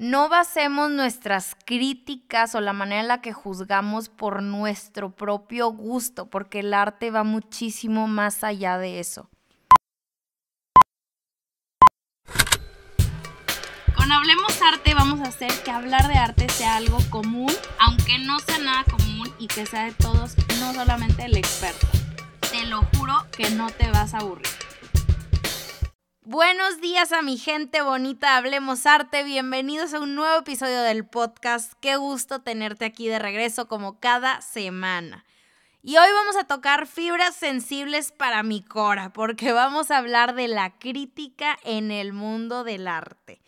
no basemos nuestras críticas o la manera en la que juzgamos por nuestro propio gusto, porque el arte va muchísimo más allá de eso. Con Hablemos Arte vamos a hacer que hablar de arte sea algo común, aunque no sea nada común y que sea de todos, no solamente el experto. Te lo juro que no te vas a aburrir. Buenos días a mi gente bonita, hablemos arte, bienvenidos a un nuevo episodio del podcast, qué gusto tenerte aquí de regreso como cada semana. Y hoy vamos a tocar fibras sensibles para mi cora, porque vamos a hablar de la crítica en el mundo del arte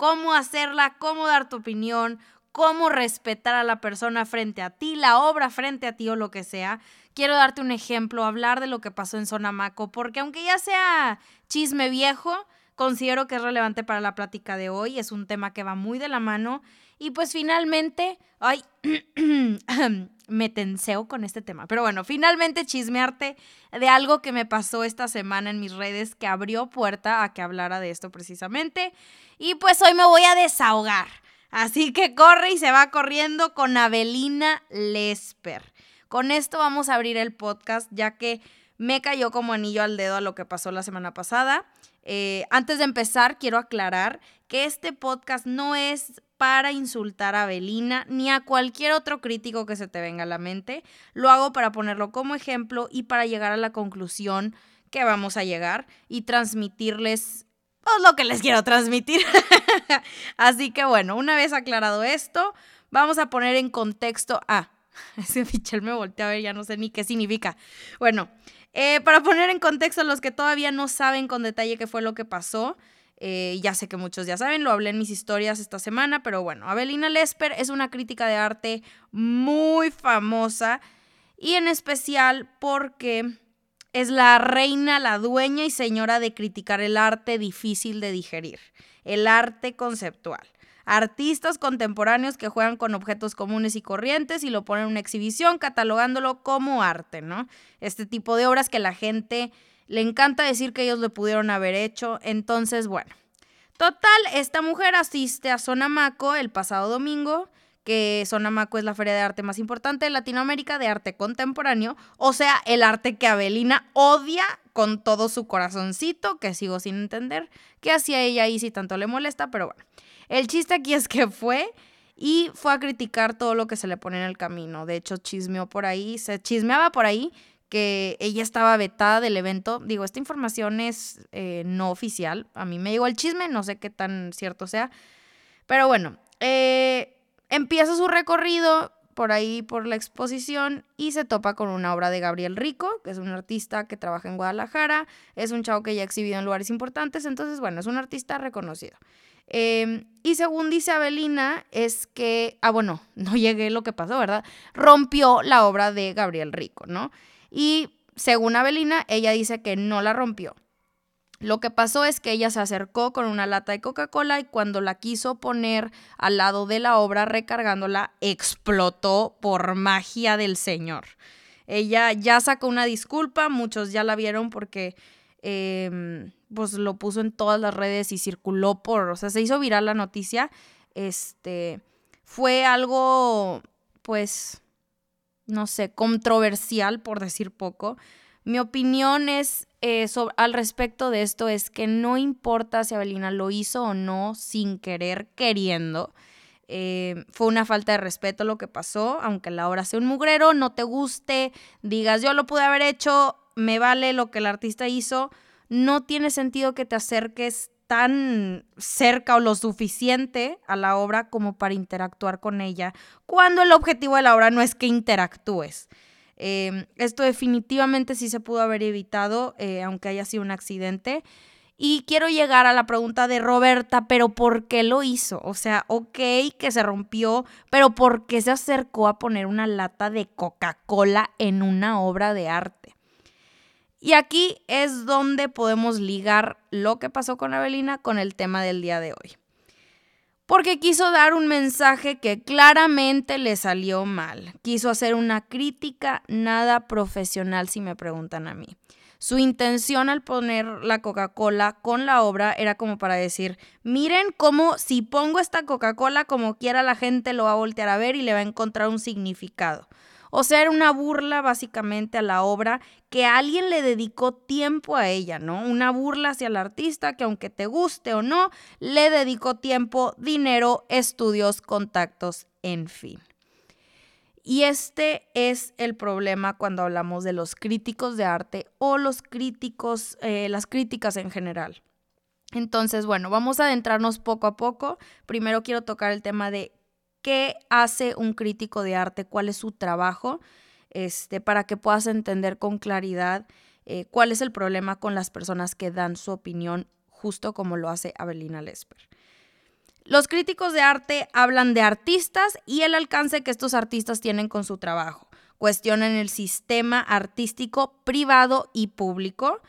cómo hacerla, cómo dar tu opinión, cómo respetar a la persona frente a ti, la obra frente a ti o lo que sea. Quiero darte un ejemplo, hablar de lo que pasó en Sonamaco, porque aunque ya sea chisme viejo, considero que es relevante para la plática de hoy, es un tema que va muy de la mano y pues finalmente, ay, me tenseo con este tema, pero bueno, finalmente chismearte de algo que me pasó esta semana en mis redes que abrió puerta a que hablara de esto precisamente y pues hoy me voy a desahogar. Así que corre y se va corriendo con Avelina Lesper. Con esto vamos a abrir el podcast ya que me cayó como anillo al dedo a lo que pasó la semana pasada. Eh, antes de empezar, quiero aclarar que este podcast no es para insultar a Belina ni a cualquier otro crítico que se te venga a la mente. Lo hago para ponerlo como ejemplo y para llegar a la conclusión que vamos a llegar y transmitirles pues, lo que les quiero transmitir. Así que bueno, una vez aclarado esto, vamos a poner en contexto. Ah, ese Michel me volteó a ver, ya no sé ni qué significa. Bueno, eh, para poner en contexto a los que todavía no saben con detalle qué fue lo que pasó, eh, ya sé que muchos ya saben, lo hablé en mis historias esta semana, pero bueno, Abelina Lesper es una crítica de arte muy famosa y en especial porque es la reina, la dueña y señora de criticar el arte difícil de digerir, el arte conceptual artistas contemporáneos que juegan con objetos comunes y corrientes y lo ponen en una exhibición catalogándolo como arte, ¿no? Este tipo de obras que la gente le encanta decir que ellos lo pudieron haber hecho. Entonces, bueno, total, esta mujer asiste a Sonamaco el pasado domingo que Sonamaco es la feria de arte más importante de Latinoamérica de arte contemporáneo, o sea, el arte que Abelina odia con todo su corazoncito, que sigo sin entender qué hacía ella ahí si tanto le molesta, pero bueno. El chiste aquí es que fue y fue a criticar todo lo que se le pone en el camino. De hecho, chismeó por ahí, se chismeaba por ahí que ella estaba vetada del evento. Digo, esta información es eh, no oficial. A mí me llegó el chisme, no sé qué tan cierto sea. Pero bueno, eh, empieza su recorrido por ahí por la exposición y se topa con una obra de Gabriel Rico, que es un artista que trabaja en Guadalajara, es un chavo que ya ha exhibido en lugares importantes, entonces bueno, es un artista reconocido. Em, y según dice Abelina, es que, ah, bueno, no llegué lo que pasó, ¿verdad? Rompió la obra de Gabriel Rico, ¿no? Y según Abelina, ella dice que no la rompió. Lo que pasó es que ella se acercó con una lata de Coca-Cola y cuando la quiso poner al lado de la obra recargándola, explotó por magia del Señor. Ella ya sacó una disculpa, muchos ya la vieron porque Em, pues lo puso en todas las redes y circuló por, o sea, se hizo viral la noticia. Este, fue algo, pues, no sé, controversial, por decir poco. Mi opinión es eh, al respecto de esto es que no importa si Abelina lo hizo o no sin querer, queriendo. Eh, fue una falta de respeto lo que pasó, aunque la obra sea un mugrero, no te guste, digas yo lo pude haber hecho, me vale lo que el artista hizo, no tiene sentido que te acerques tan cerca o lo suficiente a la obra como para interactuar con ella, cuando el objetivo de la obra no es que interactúes. Em, esto definitivamente sí se pudo haber evitado, eh, aunque haya sido un accidente. Y quiero llegar a la pregunta de Roberta, pero ¿por qué lo hizo? O sea, ok, que se rompió, pero ¿por qué se acercó a poner una lata de Coca-Cola en una obra de arte? Y aquí es donde podemos ligar lo que pasó con Avelina con el tema del día de hoy. Porque quiso dar un mensaje que claramente le salió mal. Quiso hacer una crítica nada profesional si me preguntan a mí. Su intención al poner la Coca-Cola con la obra era como para decir, miren cómo si pongo esta Coca-Cola como quiera la gente lo va a voltear a ver y le va a encontrar un significado. O sea, era una burla básicamente a la obra que alguien le dedicó tiempo a ella, ¿no? Una burla hacia el artista que aunque te guste o no, le dedicó tiempo, dinero, estudios, contactos, en fin. Y este es el problema cuando hablamos de los críticos de arte o los críticos, eh, las críticas en general. Entonces, bueno, vamos a adentrarnos poco a poco. Primero quiero tocar el tema de qué hace un crítico de arte, cuál es su trabajo, este, para que puedas entender con claridad eh, cuál es el problema con las personas que dan su opinión, justo como lo hace Abelina Lesper. Los críticos de arte hablan de artistas y el alcance que estos artistas tienen con su trabajo. Cuestionan el sistema artístico privado y público.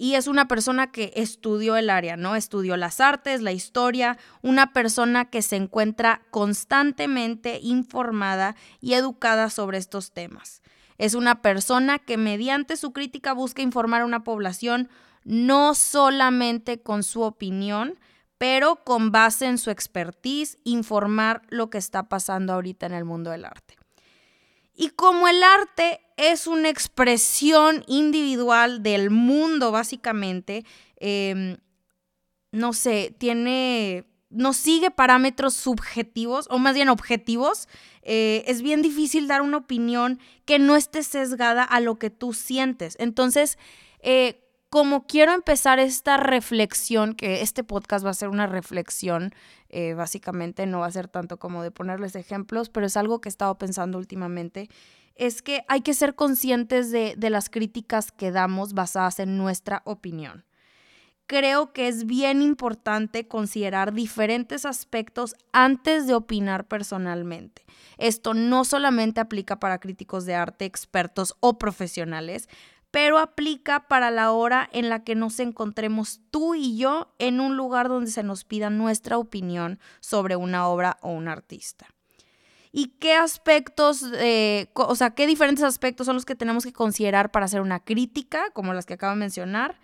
Y es una persona que estudió el área, ¿no? Estudió las artes, la historia, una persona que se encuentra constantemente informada y educada sobre estos temas. Es una persona que mediante su crítica busca informar a una población no solamente con su opinión, pero con base en su expertise, informar lo que está pasando ahorita en el mundo del arte. Y como el arte es una expresión individual del mundo, básicamente, em, no sé, tiene, no sigue parámetros subjetivos, o más bien objetivos, eh, es bien difícil dar una opinión que no esté sesgada a lo que tú sientes. Entonces, eh, como quiero empezar esta reflexión, que este podcast va a ser una reflexión, eh, básicamente no va a ser tanto como de ponerles ejemplos, pero es algo que he estado pensando últimamente, es que hay que ser conscientes de, de las críticas que damos basadas en nuestra opinión. Creo que es bien importante considerar diferentes aspectos antes de opinar personalmente. Esto no solamente aplica para críticos de arte, expertos o profesionales, pero aplica para la hora en la que nos encontremos tú y yo en un lugar donde se nos pida nuestra opinión sobre una obra o un artista. ¿Y qué aspectos, o sea, qué diferentes aspectos son los que tenemos que considerar para hacer una crítica, como las que acabo de mencionar?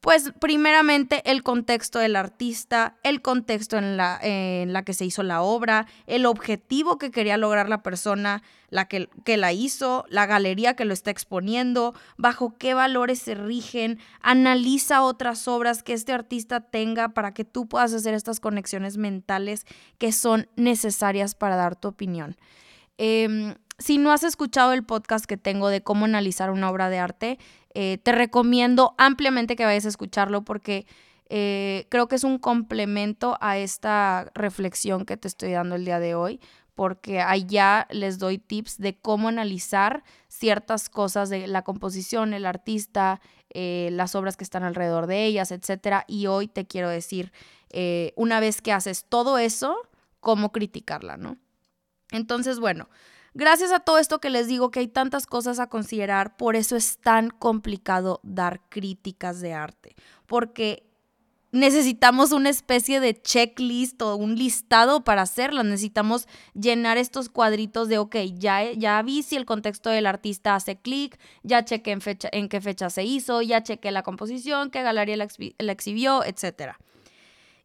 Pues primeramente el contexto del artista, el contexto en la, en la que se hizo la obra, el objetivo que quería lograr la persona la que, que, la hizo, la galería que lo está exponiendo, bajo qué valores se rigen, analiza otras obras que este artista tenga para que tú puedas hacer estas conexiones mentales que son necesarias para dar tu opinión. Em, si no has escuchado el podcast que tengo de cómo analizar una obra de arte, eh, te recomiendo ampliamente que vayas a escucharlo porque eh, creo que es un complemento a esta reflexión que te estoy dando el día de hoy, porque allá les doy tips de cómo analizar ciertas cosas de la composición, el artista, eh, las obras que están alrededor de ellas, etc. Y hoy te quiero decir, una vez que haces todo eso, cómo criticarla, ¿no? Entonces, bueno, Gracias a todo esto que les digo que hay tantas cosas a considerar, por eso es tan complicado dar críticas de arte, porque necesitamos una especie de checklist o un listado para hacerlo. Necesitamos llenar estos cuadritos de, ok, ya, ya vi si el contexto del artista hace clic, ya chequé en, fecha, en qué fecha se hizo, ya chequé la composición, qué galería la, la exhibió, etc.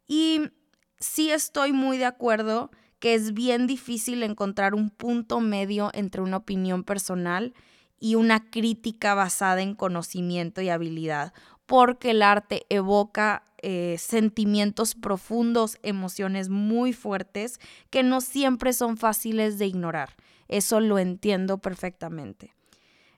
Y sí estoy muy de acuerdo que es bien difícil encontrar un punto medio entre una opinión personal y una crítica basada en conocimiento y habilidad, porque el arte evoca eh, sentimientos profundos, emociones muy fuertes que no siempre son fáciles de ignorar. Eso lo entiendo perfectamente.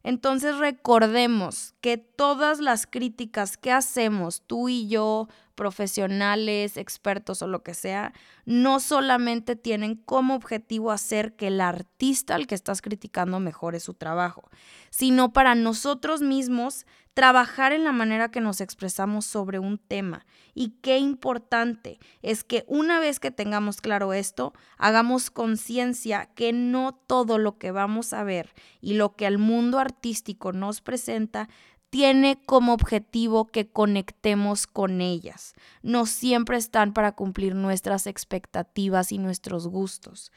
Entonces recordemos que todas las críticas que hacemos tú y yo, profesionales, expertos o lo que sea, no solamente tienen como objetivo hacer que el artista al que estás criticando mejore su trabajo, sino para nosotros mismos trabajar en la manera que nos expresamos sobre un tema. Y qué importante es que una vez que tengamos claro esto, hagamos conciencia que no todo lo que vamos a ver y lo que el mundo artístico nos presenta tiene como objetivo que conectemos con ellas. No siempre están para cumplir nuestras expectativas y nuestros gustos.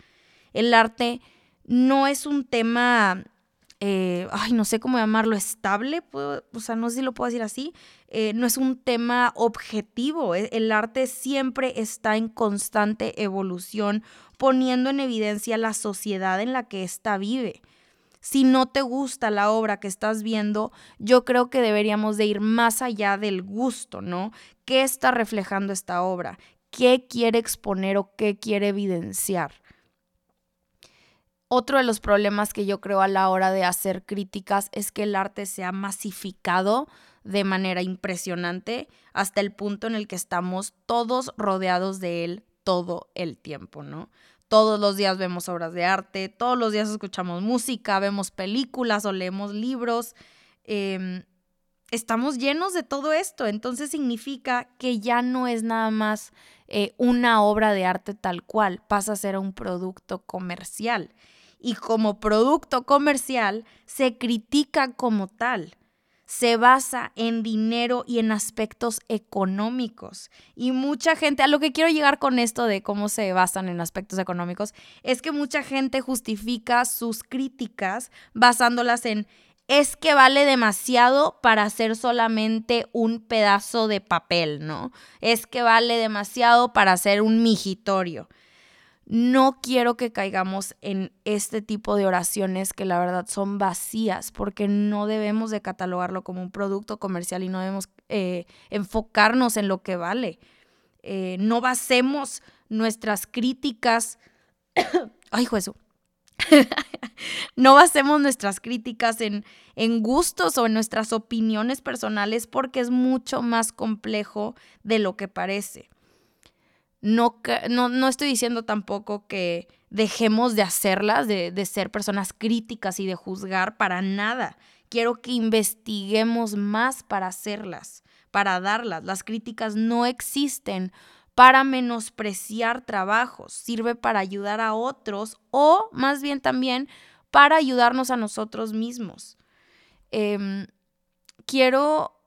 El arte no es un tema eh, ay, no sé cómo llamarlo, estable, o sea, no sé si lo puedo decir así, eh, no es un tema objetivo. E, el arte siempre está en constante evolución, poniendo en evidencia la sociedad en la que ésta vive. Si no te gusta la obra que estás viendo, yo creo que deberíamos de ir más allá del gusto, ¿no? ¿Qué está reflejando esta obra? ¿Qué quiere exponer o qué quiere evidenciar? Otro de los problemas que yo creo a la hora de hacer críticas es que el arte se ha masificado de manera impresionante hasta el punto en el que estamos todos rodeados de él todo el tiempo, ¿no? Todos los días vemos obras de arte, todos los días escuchamos música, vemos películas o leemos libros. Em, estamos llenos de todo esto, entonces significa que ya no es nada más eh, una obra de arte tal cual, pasa a ser un producto comercial y como producto comercial se critica como tal. Se basa en dinero y en aspectos económicos. Y mucha gente, a lo que quiero llegar con esto de cómo se basan en aspectos económicos, es que mucha gente justifica sus críticas basándolas en es que vale demasiado para ser solamente un pedazo de papel, ¿no? Es que vale demasiado para ser un migitorio. No quiero que caigamos en este tipo de oraciones que la verdad son vacías, porque no debemos de catalogarlo como un producto comercial y no debemos eh, enfocarnos en lo que vale. Eh, no basemos nuestras críticas. Ay, juez. no basemos nuestras críticas en, en gustos o en nuestras opiniones personales porque es mucho más complejo de lo que parece. No, no, estoy diciendo tampoco que dejemos de hacerlas, de, de ser personas críticas y de juzgar para nada. Quiero que investiguemos más para hacerlas, para darlas. Las críticas no existen para menospreciar trabajos, sirve para ayudar a otros o más bien también para ayudarnos a nosotros mismos. Em, quiero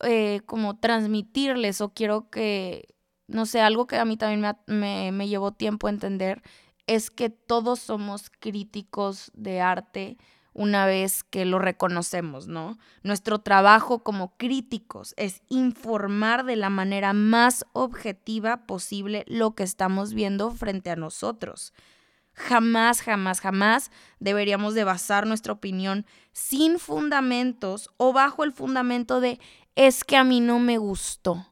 eh, como transmitirles o quiero que no sé, algo que a mí también me, me, llevó tiempo entender es que todos somos críticos de arte una vez que lo reconocemos, ¿no? Nuestro trabajo como críticos es informar de la manera más objetiva posible lo que estamos viendo frente a nosotros. Jamás, jamás, jamás deberíamos de basar nuestra opinión sin fundamentos o bajo el fundamento de es que a mí no me gustó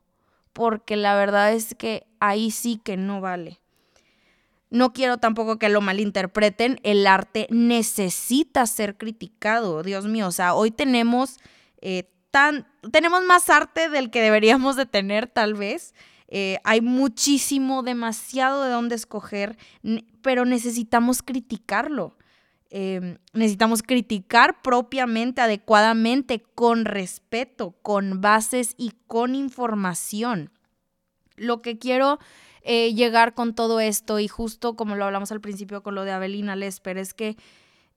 porque la verdad es que ahí sí que no vale. No quiero tampoco que lo malinterpreten, el arte necesita ser criticado, Dios mío, o sea, hoy tenemos, eh, tan, tenemos más arte del que deberíamos de tener tal vez. Eh, hay muchísimo, demasiado de dónde escoger, pero necesitamos criticarlo. Em, necesitamos criticar propiamente, adecuadamente, con respeto, con bases y con información. Lo que quiero eh, llegar con todo esto, y justo como lo hablamos al principio con lo de Avelina Lesper, es que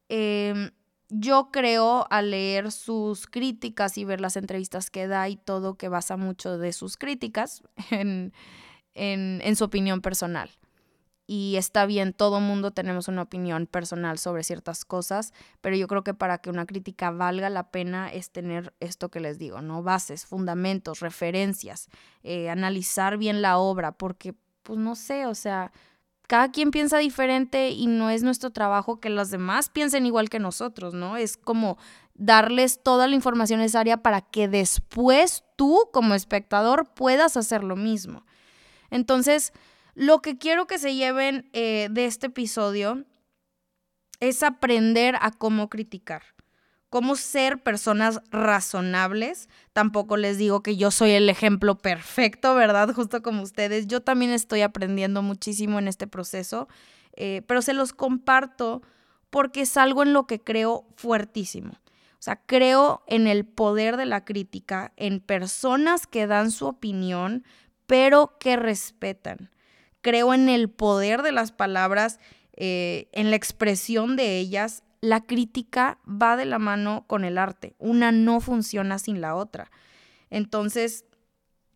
em, yo creo al leer sus críticas y ver las entrevistas que da y todo, que basa mucho de sus críticas en su opinión personal y está bien, todo mundo tenemos una opinión personal sobre ciertas cosas, pero yo creo que para que una crítica valga la pena es tener esto que les digo, ¿no? Bases, fundamentos, referencias, eh, analizar bien la obra, porque, pues no sé, o sea, cada quien piensa diferente y no es nuestro trabajo que los demás piensen igual que nosotros, ¿no? Es como darles toda la información necesaria para que después tú como espectador puedas hacer lo mismo. Entonces, lo que quiero que se lleven eh, de este episodio es aprender a cómo criticar, cómo ser personas razonables. Tampoco les digo que yo soy el ejemplo perfecto, ¿verdad? Justo como ustedes. Yo también estoy aprendiendo muchísimo en este proceso, eh, pero se los comparto porque es algo en lo que creo fuertísimo. O sea, creo en el poder de la crítica, en personas que dan su opinión, pero que respetan creo en el poder de las palabras, eh, en la expresión de ellas. La crítica va de la mano con el arte. Una no funciona sin la otra. Entonces,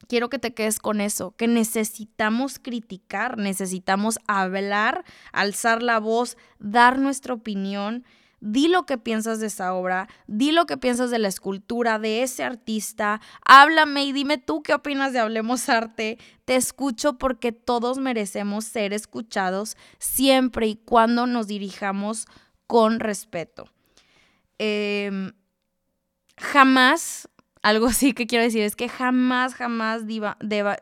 quiero que te quedes con eso, que necesitamos criticar, necesitamos hablar, alzar la voz, dar nuestra opinión di lo que piensas de esa obra, di lo que piensas de la escultura, de ese artista, háblame y dime tú qué opinas de Hablemos Arte. Te escucho porque todos merecemos ser escuchados siempre y cuando nos dirijamos con respeto. Em, jamás, algo así que quiero decir es que jamás, jamás diva, deba,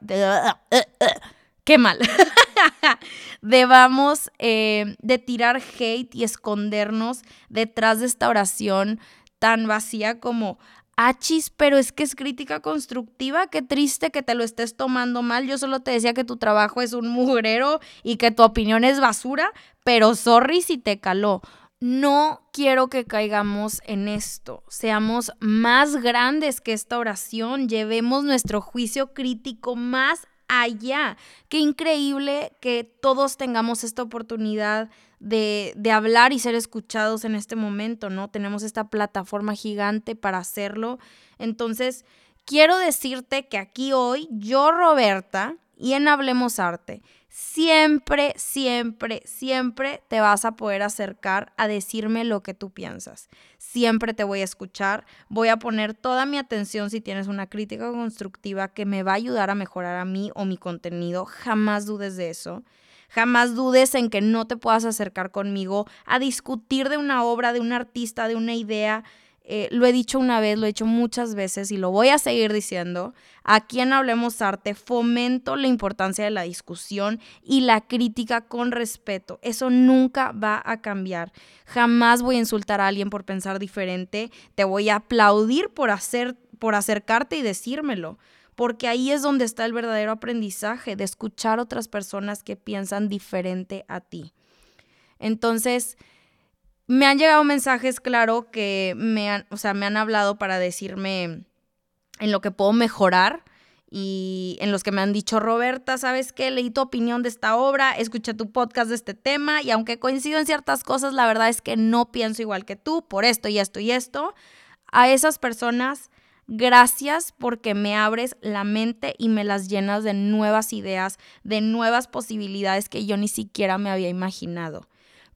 qué mal. Debamos eh, de tirar hate y escondernos detrás de esta oración tan vacía como achis, pero es que es crítica constructiva, qué triste que te lo estés tomando mal. Yo solo te decía que tu trabajo es un mugrero y que tu opinión es basura, pero sorry si te caló. No quiero que caigamos en esto. Seamos más grandes que esta oración. Llevemos nuestro juicio crítico más allá. Qué increíble que todos tengamos esta oportunidad de, de, hablar y ser escuchados en este momento, ¿no? Tenemos esta plataforma gigante para hacerlo. Entonces, quiero decirte que aquí hoy yo, Roberta, y en Hablemos Arte, siempre, siempre, siempre te vas a poder acercar a decirme lo que tú piensas. Siempre te voy a escuchar, voy a poner toda mi atención si tienes una crítica constructiva que me va a ayudar a mejorar a mí o mi contenido. Jamás dudes de eso. Jamás dudes en que no te puedas acercar conmigo a discutir de una obra, de un artista, de una idea eh, lo he dicho una vez, lo he dicho muchas veces y lo voy a seguir diciendo. Aquí en Hablemos Arte fomento la importancia de la discusión y la crítica con respeto. Eso nunca va a cambiar. Jamás voy a insultar a alguien por pensar diferente. Te voy a aplaudir por, hacer, por acercarte y decírmelo. Porque ahí es donde está el verdadero aprendizaje, de escuchar otras personas que piensan diferente a ti. Entonces, me han llegado mensajes, claro, que me han, o sea, me han hablado para decirme en lo que puedo mejorar y en los que me han dicho, Roberta, ¿sabes qué? Leí tu opinión de esta obra, escuché tu podcast de este tema y aunque coincido en ciertas cosas, la verdad es que no pienso igual que tú por esto y esto y esto. A esas personas, gracias porque me abres la mente y me las llenas de nuevas ideas, de nuevas posibilidades que yo ni siquiera me había imaginado.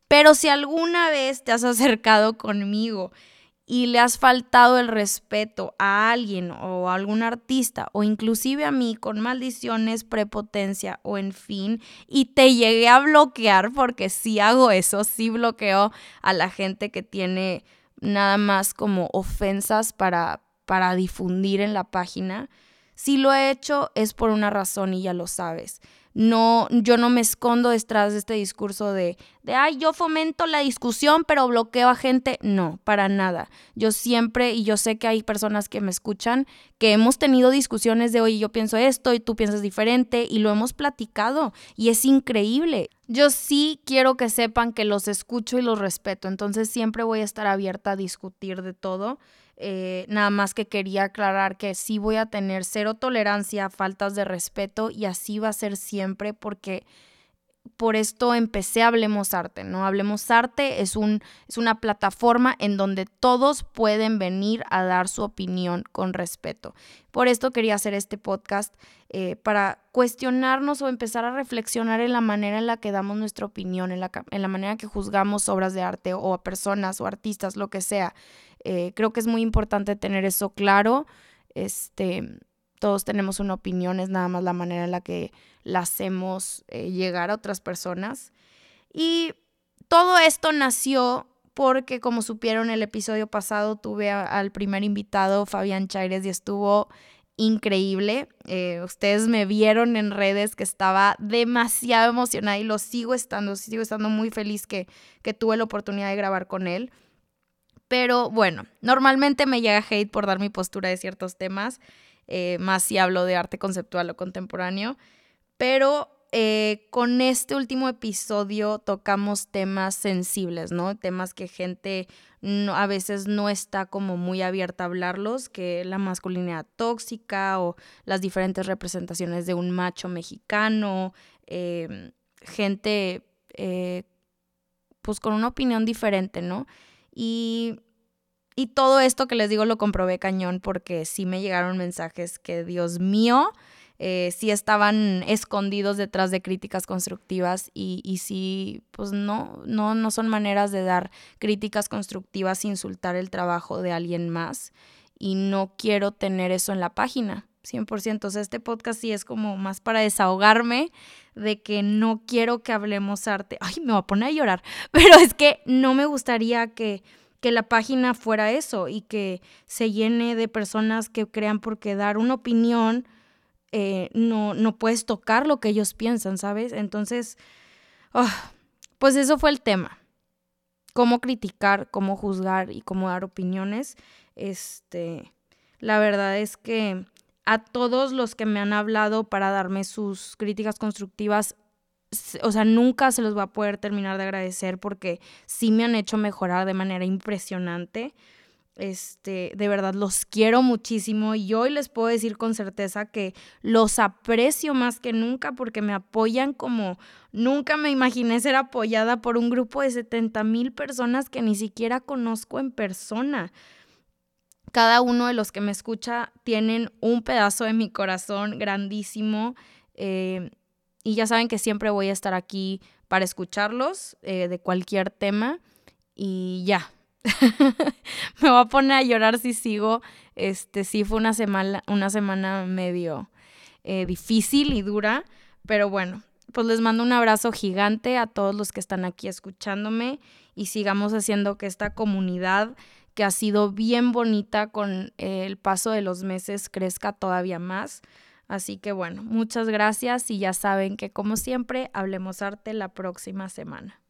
Pero si alguna vez te has acercado conmigo y le has faltado el respeto a alguien o a algún artista o inclusive a mí con maldiciones, prepotencia o en fin, y te llegué a bloquear porque sí hago eso, sí bloqueo a la gente que tiene nada más como ofensas para, para difundir en la página. Si lo he hecho es por una razón y ya lo sabes no, yo no me escondo detrás de este discurso de, de, ay, yo fomento la discusión, pero bloqueo a gente. No, para nada. Yo siempre, y yo sé que hay personas que me escuchan, que hemos tenido discusiones de, oye, yo pienso esto y tú piensas diferente, y lo hemos platicado, y es increíble. Yo sí quiero que sepan que los escucho y los respeto, entonces siempre voy a estar abierta a discutir de todo eh, nada más que quería aclarar que sí voy a tener cero tolerancia a faltas de respeto y así va a ser siempre porque por esto empecé Hablemos Arte, ¿no? Hablemos Arte es, un, es una plataforma en donde todos pueden venir a dar su opinión con respeto. Por esto quería hacer este podcast eh, para cuestionarnos o empezar a reflexionar en la manera en la que damos nuestra opinión, en la, en la manera que juzgamos obras de arte o a personas o artistas, lo que sea. Eh, creo que es muy importante tener eso claro. Este, todos tenemos una opinión, es nada más la manera en la que la hacemos eh, llegar a otras personas. Y todo esto nació porque, como supieron el episodio pasado, tuve al primer invitado, Fabián Chaires, y estuvo increíble. Eh, ustedes me vieron en redes que estaba demasiado emocionada y lo sigo estando, sigo estando muy feliz que, que tuve la oportunidad de grabar con él. Pero bueno, normalmente me llega hate por dar mi postura de ciertos temas, eh, más si hablo de arte conceptual o contemporáneo. Pero eh, con este último episodio tocamos temas sensibles, ¿no? Temas que gente a veces no está como muy abierta a hablarlos, que la masculinidad tóxica o las diferentes representaciones de un macho mexicano, em, gente eh, pues con una opinión diferente, ¿no? Y, y todo esto que les digo lo comprobé cañón porque sí me llegaron mensajes que, Dios mío, eh, sí estaban escondidos detrás de críticas constructivas y, y sí, pues no, no, no son maneras de dar críticas constructivas insultar el trabajo de alguien más y no quiero tener eso en la página. 100%. O sea, este podcast sí es como más para desahogarme de que no quiero que hablemos arte. Ay, me voy a poner a llorar. Pero es que no me gustaría que, que la página fuera eso y que se llene de personas que crean porque dar una opinión eh, no, no puedes tocar lo que ellos piensan, ¿sabes? Entonces, ah, pues eso fue el tema. Cómo criticar, cómo juzgar y cómo dar opiniones. Este, la verdad es que a todos los que me han hablado para darme sus críticas constructivas, o sea, nunca se los voy a poder terminar de agradecer porque sí me han hecho mejorar de manera impresionante. Este, de verdad los quiero muchísimo y hoy les puedo decir con certeza que los aprecio más que nunca porque me apoyan como nunca me imaginé ser apoyada por un grupo de 70 mil personas que ni siquiera conozco en persona. Cada uno de los que me escucha tienen un pedazo de mi corazón grandísimo eh, y ya saben que siempre voy a estar aquí para escucharlos eh, de cualquier tema y ya, me voy a poner a llorar si sigo. Este sí fue una semana, una semana medio eh, difícil y dura, pero bueno, pues les mando un abrazo gigante a todos los que están aquí escuchándome y sigamos haciendo que esta comunidad que ha sido bien bonita con el paso de los meses crezca todavía más. Así que bueno, muchas gracias y ya saben que como siempre, hablemos arte la próxima semana.